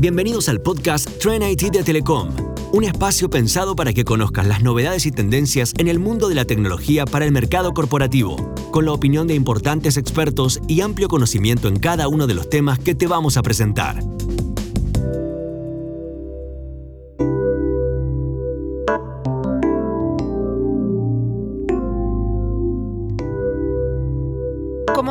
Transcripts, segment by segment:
Bienvenidos al podcast Trend IT de Telecom, un espacio pensado para que conozcas las novedades y tendencias en el mundo de la tecnología para el mercado corporativo, con la opinión de importantes expertos y amplio conocimiento en cada uno de los temas que te vamos a presentar.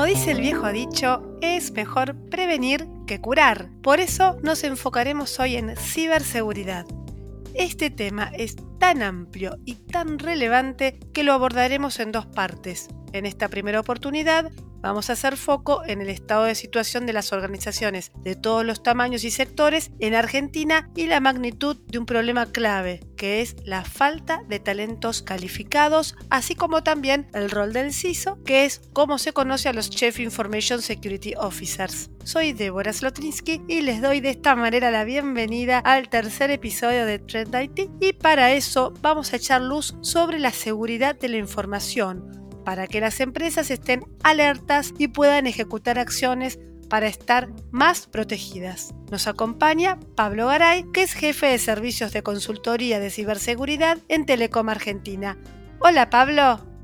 Dice el viejo dicho, es mejor prevenir que curar. Por eso nos enfocaremos hoy en ciberseguridad. Este tema es tan amplio y tan relevante que lo abordaremos en dos partes. En esta primera oportunidad Vamos a hacer foco en el estado de situación de las organizaciones de todos los tamaños y sectores en Argentina y la magnitud de un problema clave, que es la falta de talentos calificados, así como también el rol del CISO, que es cómo se conoce a los Chief Information Security Officers. Soy Débora Slotinsky y les doy de esta manera la bienvenida al tercer episodio de Trend IT y para eso vamos a echar luz sobre la seguridad de la información para que las empresas estén alertas y puedan ejecutar acciones para estar más protegidas. Nos acompaña Pablo Garay, que es jefe de servicios de consultoría de ciberseguridad en Telecom Argentina. Hola Pablo.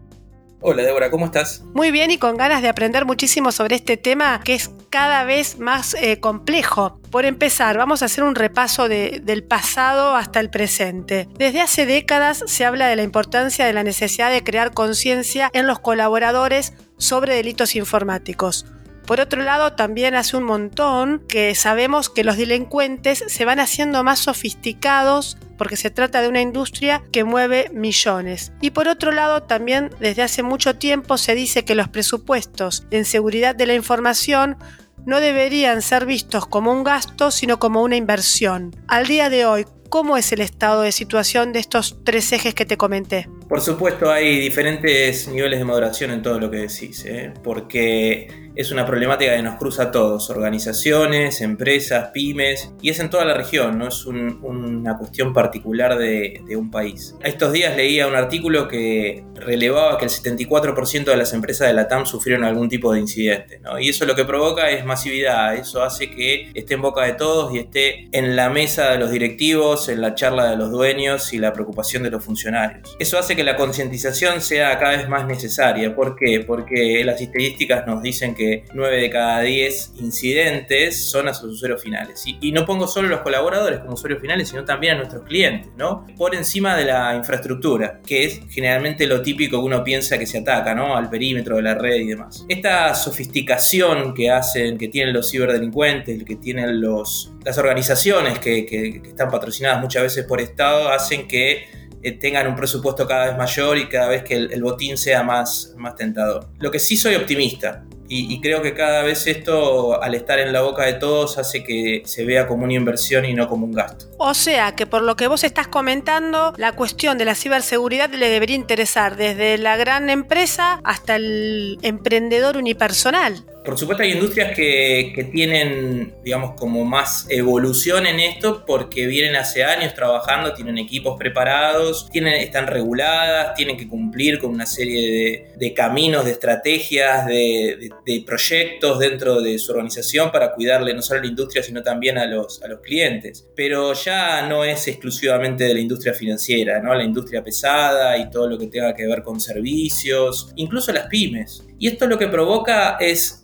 Hola Débora, ¿cómo estás? Muy bien y con ganas de aprender muchísimo sobre este tema que es cada vez más eh, complejo. Por empezar, vamos a hacer un repaso del pasado hasta el presente. Desde hace décadas se habla de la importancia de la necesidad de crear conciencia en los colaboradores sobre delitos informáticos. Por otro lado, también hace un montón que sabemos que los delincuentes se van haciendo más sofisticados porque se trata de una industria que mueve millones. Y por otro lado, también desde hace mucho tiempo se dice que los presupuestos en seguridad de la información no deberían ser vistos como un gasto, sino como una inversión. Al día de hoy, ¿cómo es el estado de situación de estos tres ejes que te comenté? Por supuesto, hay diferentes niveles de moderación en todo lo que decís, ¿eh? porque es una problemática que nos cruza a todos, organizaciones, empresas, pymes, y es en toda la región, no es una cuestión particular de, un país. Estos días leía un artículo que relevaba que el 74% de las empresas de la TAM sufrieron algún tipo de incidente, y eso lo que provoca es masividad, eso hace que esté en boca de todos y esté en la mesa de los directivos, en la charla de los dueños y la preocupación de los funcionarios. Eso hace que la concientización sea cada vez más necesaria. ¿Por qué? Porque las estadísticas nos dicen que 9 de cada 10 incidentes son a sus usuarios finales. Y, no pongo solo a los colaboradores como usuarios finales, sino también a nuestros clientes, ¿no? Por encima de la infraestructura, que es generalmente lo típico que uno piensa que se ataca, ¿no? Al perímetro de la red y demás. Esta sofisticación que hacen, que tienen los ciberdelincuentes, que tienen los, las organizaciones que, están patrocinadas muchas veces por Estado, hacen que eh, tengan un presupuesto cada vez mayor y cada vez que el, el, botín sea más, más tentador. Lo que sí soy optimista. Y, creo que cada vez esto, al estar en la boca de todos, hace que se vea como una inversión y no como un gasto. O sea que por lo que vos estás comentando, la cuestión de la ciberseguridad le debería interesar desde la gran empresa hasta el emprendedor unipersonal. Por supuesto hay industrias que, tienen, digamos, como más evolución en esto porque vienen hace años trabajando, tienen equipos preparados, tienen, están reguladas, tienen que cumplir con una serie de, caminos, de estrategias, de, proyectos dentro de su organización para cuidarle no solo a la industria, sino también a los, a los clientes. Pero ya no es exclusivamente de la industria financiera, ¿no? La industria pesada y todo lo que tenga que ver con servicios, incluso las pymes. Y esto lo que provoca es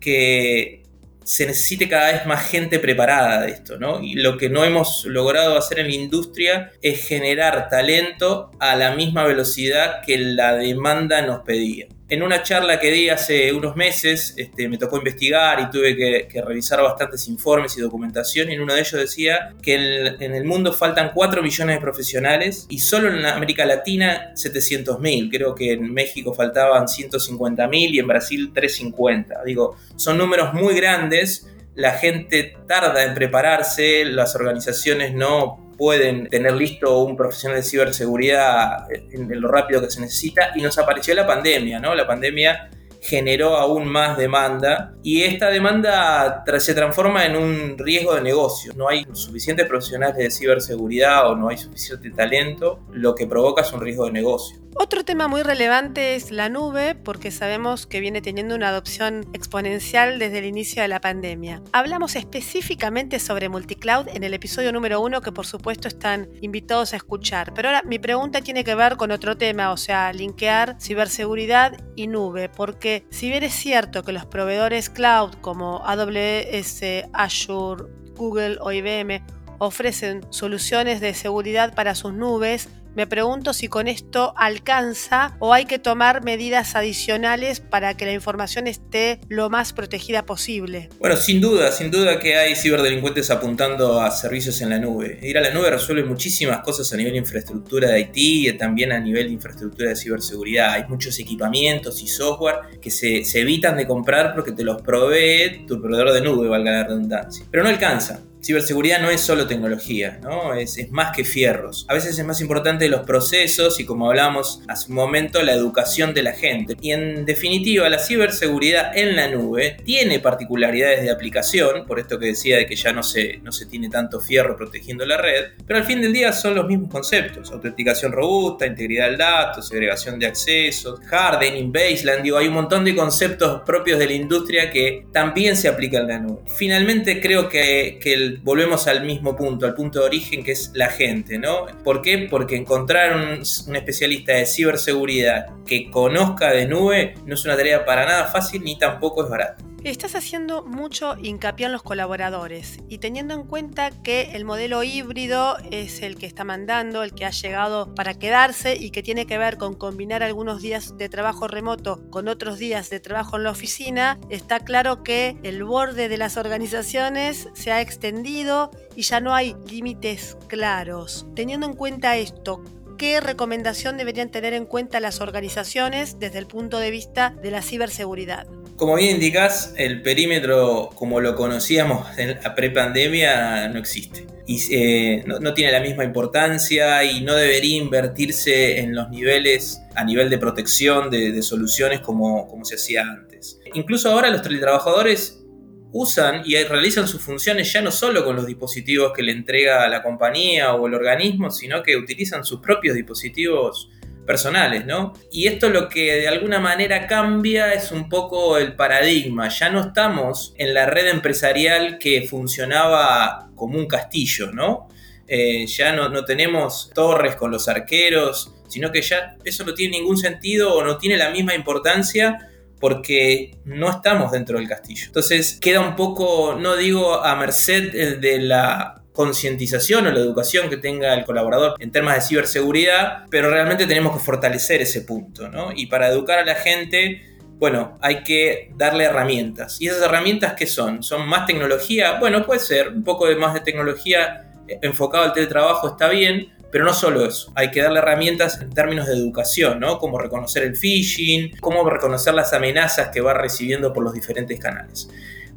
que se necesite cada vez más gente preparada de esto, ¿no? Y lo que no hemos logrado hacer en la industria es generar talento a la misma velocidad que la demanda nos pedía en una charla que di hace unos meses, este, me tocó investigar y tuve que, revisar bastantes informes y documentación y en uno de ellos decía que en el mundo faltan 4 millones de profesionales y solo en América Latina 700 mil. Creo que en México faltaban 150 mil y en Brasil 350. Digo, son números muy grandes. La gente tarda en prepararse, las organizaciones no pueden tener listo un profesional de ciberseguridad en, lo rápido que se necesita y nos apareció la pandemia, ¿no? La pandemia generó aún más demanda y esta demanda se transforma en un riesgo de negocio. No hay suficientes profesionales de ciberseguridad o no hay suficiente talento, lo que provoca es un riesgo de negocio. Otro tema muy relevante es la nube, porque sabemos que viene teniendo una adopción exponencial desde el inicio de la pandemia. Hablamos específicamente sobre multicloud en el episodio número uno, que por supuesto están invitados a escuchar. Pero ahora mi pregunta tiene que ver con otro tema, o sea, linkear ciberseguridad y nube, porque si bien es cierto que los proveedores cloud como AWS, Azure, Google o IBM ofrecen soluciones de seguridad para sus nubes, me pregunto si con esto alcanza o hay que tomar medidas adicionales para que la información esté lo más protegida posible. Bueno, sin duda, sin duda que hay ciberdelincuentes apuntando a servicios en la nube. Ir a la nube resuelve muchísimas cosas a nivel de infraestructura de IT y también a nivel de infraestructura de ciberseguridad. Hay muchos equipamientos y software que se, se evitan de comprar porque te los provee tu proveedor de nube, valga la redundancia. Pero no alcanza ciberseguridad no es solo tecnología, ¿no? Es, más que fierros. A veces es más importante los procesos y como hablamos hace un momento, la educación de la gente. Y en definitiva, la ciberseguridad en la nube tiene particularidades de aplicación, por esto que decía de que ya no se, no se tiene tanto fierro protegiendo la red, pero al fin del día son los mismos conceptos. Autenticación robusta, integridad del dato, segregación de accesos, hardening, baseline, digo, hay un montón de conceptos propios de la industria que también se aplican en la nube. Finalmente creo que, que volvemos al mismo punto, al punto de origen que es la gente, ¿no? ¿Por qué? Porque encontrar un, un, especialista de ciberseguridad que conozca de nube no es una tarea para nada fácil ni tampoco es barata. Estás haciendo mucho hincapié en los colaboradores y teniendo en cuenta que el modelo híbrido es el que está mandando, el que ha llegado para quedarse y que tiene que ver con combinar algunos días de trabajo remoto con otros días de trabajo en la oficina, está claro que el borde de las organizaciones se ha extendido y ya no hay límites claros. Teniendo en cuenta esto, ¿qué recomendación deberían tener en cuenta las organizaciones desde el punto de vista de la ciberseguridad? Como bien indicás, el perímetro como lo conocíamos en la prepandemia no existe. Y eh, no, tiene la misma importancia y no debería invertirse en los niveles a nivel de protección de, soluciones como, como se hacía antes. Incluso ahora los teletrabajadores usan y realizan sus funciones ya no solo con los dispositivos que le entrega la compañía o el organismo, sino que utilizan sus propios dispositivos personales, ¿no? Y esto lo que de alguna manera cambia es un poco el paradigma. Ya no estamos en la red empresarial que funcionaba como un castillo, ¿no? Eh, ya no, no tenemos torres con los arqueros, sino que ya eso no tiene ningún sentido o no tiene la misma importancia porque no estamos dentro del castillo. Entonces queda un poco, no digo a merced de la concientización o la educación que tenga el colaborador en temas de ciberseguridad, pero realmente tenemos que fortalecer ese punto, ¿no? Y para educar a la gente, bueno, hay que darle herramientas. ¿Y esas herramientas qué son? ¿Son más tecnología? Bueno, puede ser, un poco más de tecnología enfocado al teletrabajo está bien, pero no solo eso, hay que darle herramientas en términos de educación, ¿no? Como reconocer el phishing, cómo reconocer las amenazas que va recibiendo por los diferentes canales.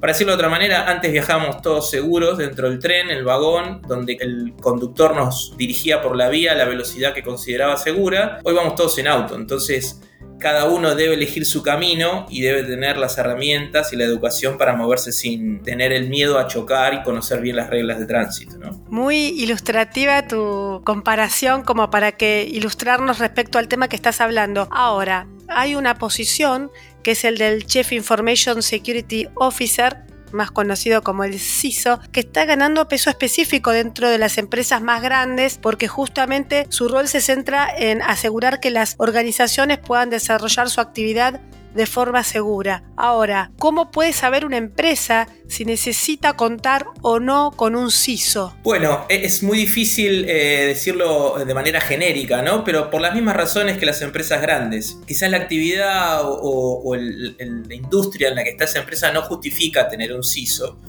Para decirlo de otra manera, antes viajábamos todos seguros dentro del tren, el vagón, donde el conductor nos dirigía por la vía a la velocidad que consideraba segura. Hoy vamos todos en auto, entonces cada uno debe elegir su camino y debe tener las herramientas y la educación para moverse sin tener el miedo a chocar y conocer bien las reglas de tránsito. Muy ilustrativa tu comparación como para que ilustrarnos respecto al tema que estás hablando. Ahora, hay una posición que es el del Chief Information Security Officer, más conocido como el CISO, que está ganando peso específico dentro de las empresas más grandes porque justamente su rol se centra en asegurar que las organizaciones puedan desarrollar su actividad de forma segura. Ahora, ¿cómo puede saber una empresa si necesita contar o no con un CISO? Bueno, e-, es muy difícil eh, decirlo de manera genérica, ¿no? Pero por las mismas razones que las empresas grandes. Quizás la actividad o, la industria en la que está esa empresa no justifica tener un CISO.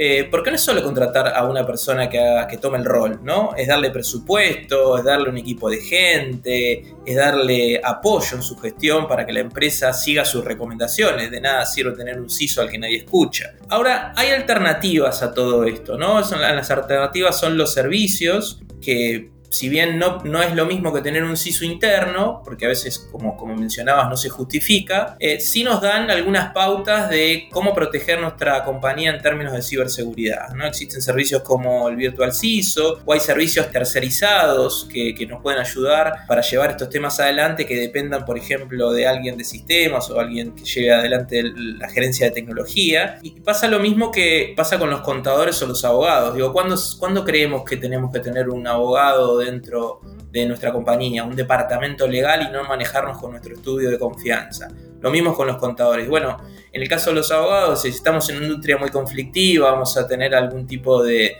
Eh, porque no es solo contratar a una persona que, tome el rol, ¿no? Es darle presupuesto, es darle un equipo de gente, es darle apoyo en su gestión para que la empresa siga sus recomendaciones. De nada sirve tener un CISO al que nadie escucha. Ahora, hay alternativas a todo esto, ¿no? Las alternativas son los servicios que si bien no, no es lo mismo que tener un CISO interno, porque a veces, como, como mencionabas, no se justifica, eh, sí nos dan algunas pautas de cómo proteger nuestra compañía en términos de ciberseguridad. ¿no? Existen servicios como el Virtual CISO o hay servicios tercerizados que, que nos pueden ayudar para llevar estos temas adelante que dependan, por ejemplo, de alguien de sistemas o alguien que lleve adelante la gerencia de tecnología. Y pasa lo mismo que pasa con los contadores o los abogados. Digo, ¿cuándo, ¿cuándo creemos que tenemos que tener un abogado dentro de nuestra compañía, un departamento legal y no manejarnos con nuestro estudio de confianza. Lo mismo con los contadores. Bueno, en el caso de los abogados, si estamos en una industria muy conflictiva, vamos a tener algún tipo de,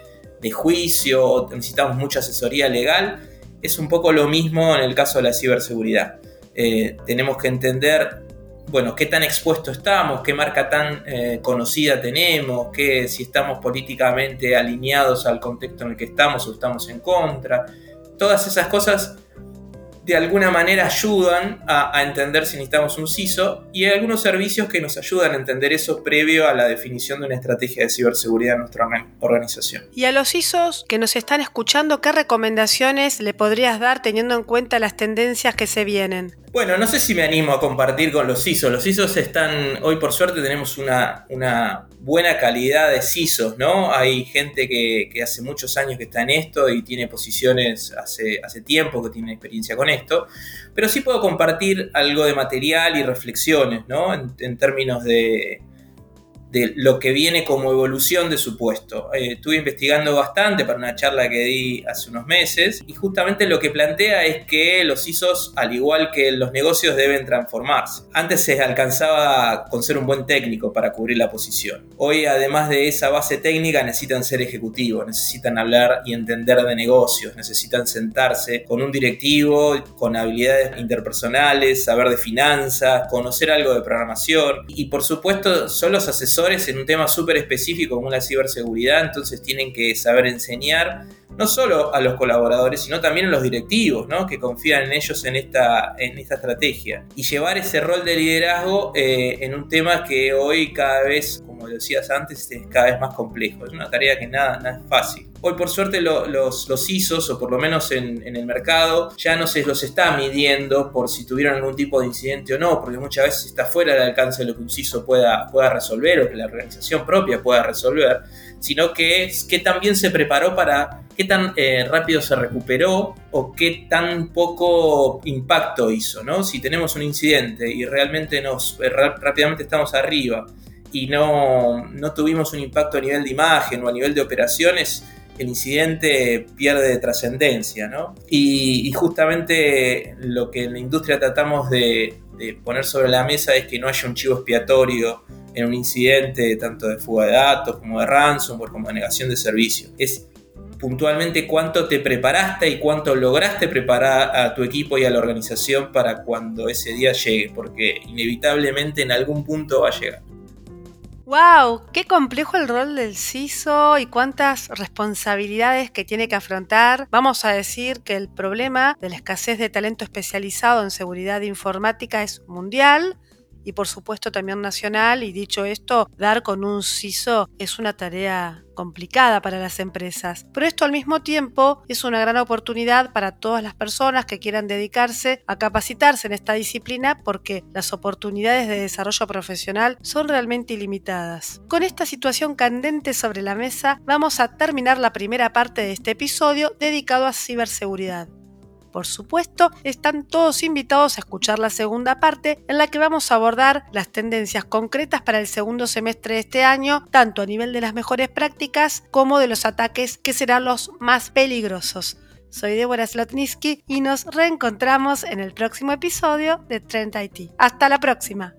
juicio o necesitamos mucha asesoría legal, es un poco lo mismo en el caso de la ciberseguridad. Eh, tenemos que entender, bueno, qué tan expuesto estamos, qué marca tan eh, conocida tenemos, qué, si estamos políticamente alineados al contexto en el que estamos o estamos en contra todas esas cosas de alguna manera ayudan a, entender si necesitamos un CISO y hay algunos servicios que nos ayudan a entender eso previo a la definición de una estrategia de ciberseguridad en nuestra organización. Y a los CISOs que nos están escuchando, ¿qué recomendaciones le podrías dar teniendo en cuenta las tendencias que se vienen? Bueno, no sé si me animo a compartir con los CISOs. Los CISOs están, hoy por suerte tenemos una, una buena calidad de CISOs, ¿no? Hay gente que, hace muchos años que está en esto y tiene posiciones hace, hace tiempo que tiene experiencia con esto, pero sí puedo compartir algo de material y reflexiones, ¿no? en términos de, de lo que viene como evolución de su puesto. Eh, estuve investigando bastante para una charla que di hace unos meses y justamente lo que plantea es que los ISOs, al igual que los negocios, deben transformarse. Antes se alcanzaba con ser un buen técnico para cubrir la posición. Hoy, además de esa base técnica, necesitan ser ejecutivos, necesitan hablar y entender de negocios, necesitan sentarse con un directivo, con habilidades interpersonales, saber de finanzas, conocer algo de programación y por supuesto son los asesores en un tema súper específico como la ciberseguridad, entonces tienen que saber enseñar no solo a los colaboradores, sino también a los directivos, ¿no? que confían en ellos en esta, en esta estrategia. Y llevar ese rol de liderazgo eh, en un tema que hoy cada vez, como decías antes, es cada vez más complejo. Es una tarea que nada, nada es fácil. Hoy por suerte los, los, ISOs, o por lo menos en, el mercado, ya no se los está midiendo por si tuvieron algún tipo de incidente o no, porque muchas veces está fuera del alcance de lo que un CISO pueda, pueda resolver o que la organización propia pueda resolver, sino que es que también se preparó para qué tan eh, rápido se recuperó o qué tan poco impacto hizo, ¿no? Si tenemos un incidente y realmente nos eh, rápidamente estamos arriba y no, no tuvimos un impacto a nivel de imagen o a nivel de operaciones, el incidente pierde trascendencia, ¿no? Y, justamente lo que en la industria tratamos de, poner sobre la mesa es que no haya un chivo expiatorio en un incidente, tanto de fuga de datos como de ransomware, como de negación de servicio. Es puntualmente cuánto te preparaste y cuánto lograste preparar a tu equipo y a la organización para cuando ese día llegue, porque inevitablemente en algún punto va a llegar. ¡Wow! ¡Qué complejo el rol del CISO y cuántas responsabilidades que tiene que afrontar! Vamos a decir que el problema de la escasez de talento especializado en seguridad informática es mundial y por supuesto también nacional y dicho esto, dar con un CISO es una tarea complicada para las empresas. Pero esto al mismo tiempo es una gran oportunidad para todas las personas que quieran dedicarse a capacitarse en esta disciplina porque las oportunidades de desarrollo profesional son realmente ilimitadas. Con esta situación candente sobre la mesa, vamos a terminar la primera parte de este episodio dedicado a ciberseguridad. Por supuesto, están todos invitados a escuchar la segunda parte en la que vamos a abordar las tendencias concretas para el segundo semestre de este año, tanto a nivel de las mejores prácticas como de los ataques que serán los más peligrosos. Soy Débora Slotniski y nos reencontramos en el próximo episodio de Trend IT. Hasta la próxima.